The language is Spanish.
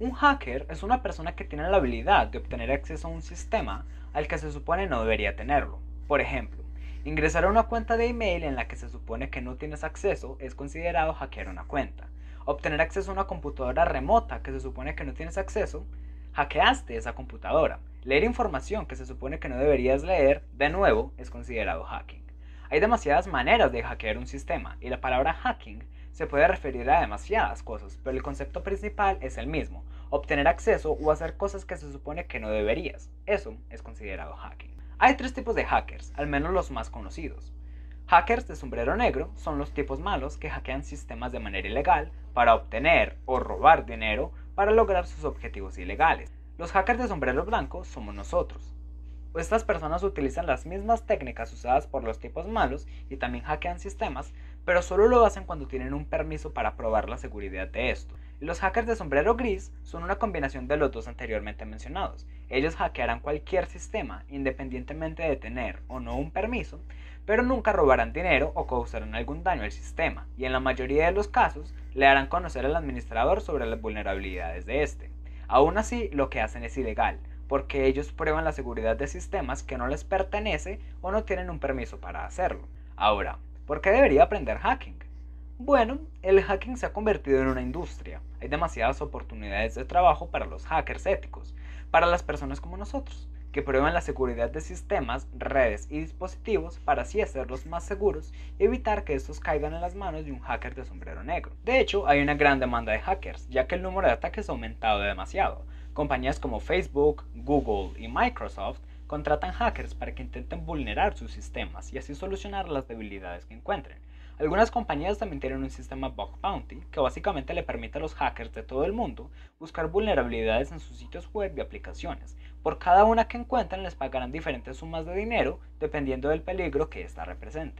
Un hacker es una persona que tiene la habilidad de obtener acceso a un sistema al que se supone no debería tenerlo. Por ejemplo, ingresar a una cuenta de email en la que se supone que no tienes acceso es considerado hackear una cuenta. Obtener acceso a una computadora remota que se supone que no tienes acceso, hackeaste esa computadora. Leer información que se supone que no deberías leer, de nuevo, es considerado hacking. Hay demasiadas maneras de hackear un sistema y la palabra hacking se puede referir a demasiadas cosas, pero el concepto principal es el mismo, obtener acceso o hacer cosas que se supone que no deberías. Eso es considerado hacking. Hay tres tipos de hackers, al menos los más conocidos. Hackers de sombrero negro son los tipos malos que hackean sistemas de manera ilegal para obtener o robar dinero para lograr sus objetivos ilegales. Los hackers de sombrero blanco somos nosotros. Estas personas utilizan las mismas técnicas usadas por los tipos malos y también hackean sistemas, pero solo lo hacen cuando tienen un permiso para probar la seguridad de esto. Los hackers de sombrero gris son una combinación de los dos anteriormente mencionados. Ellos hackearán cualquier sistema, independientemente de tener o no un permiso, pero nunca robarán dinero o causarán algún daño al sistema, y en la mayoría de los casos le harán conocer al administrador sobre las vulnerabilidades de este. Aún así, lo que hacen es ilegal, porque ellos prueban la seguridad de sistemas que no les pertenece o no tienen un permiso para hacerlo. Ahora, ¿por qué debería aprender hacking? Bueno, el hacking se ha convertido en una industria. Hay demasiadas oportunidades de trabajo para los hackers éticos, para las personas como nosotros, que prueban la seguridad de sistemas, redes y dispositivos para así hacerlos más seguros y evitar que estos caigan en las manos de un hacker de sombrero negro. De hecho, hay una gran demanda de hackers, ya que el número de ataques ha aumentado demasiado. Compañías como Facebook, Google y Microsoft contratan hackers para que intenten vulnerar sus sistemas y así solucionar las debilidades que encuentren. Algunas compañías también tienen un sistema Bug Bounty que básicamente le permite a los hackers de todo el mundo buscar vulnerabilidades en sus sitios web y aplicaciones. Por cada una que encuentren les pagarán diferentes sumas de dinero dependiendo del peligro que ésta represente.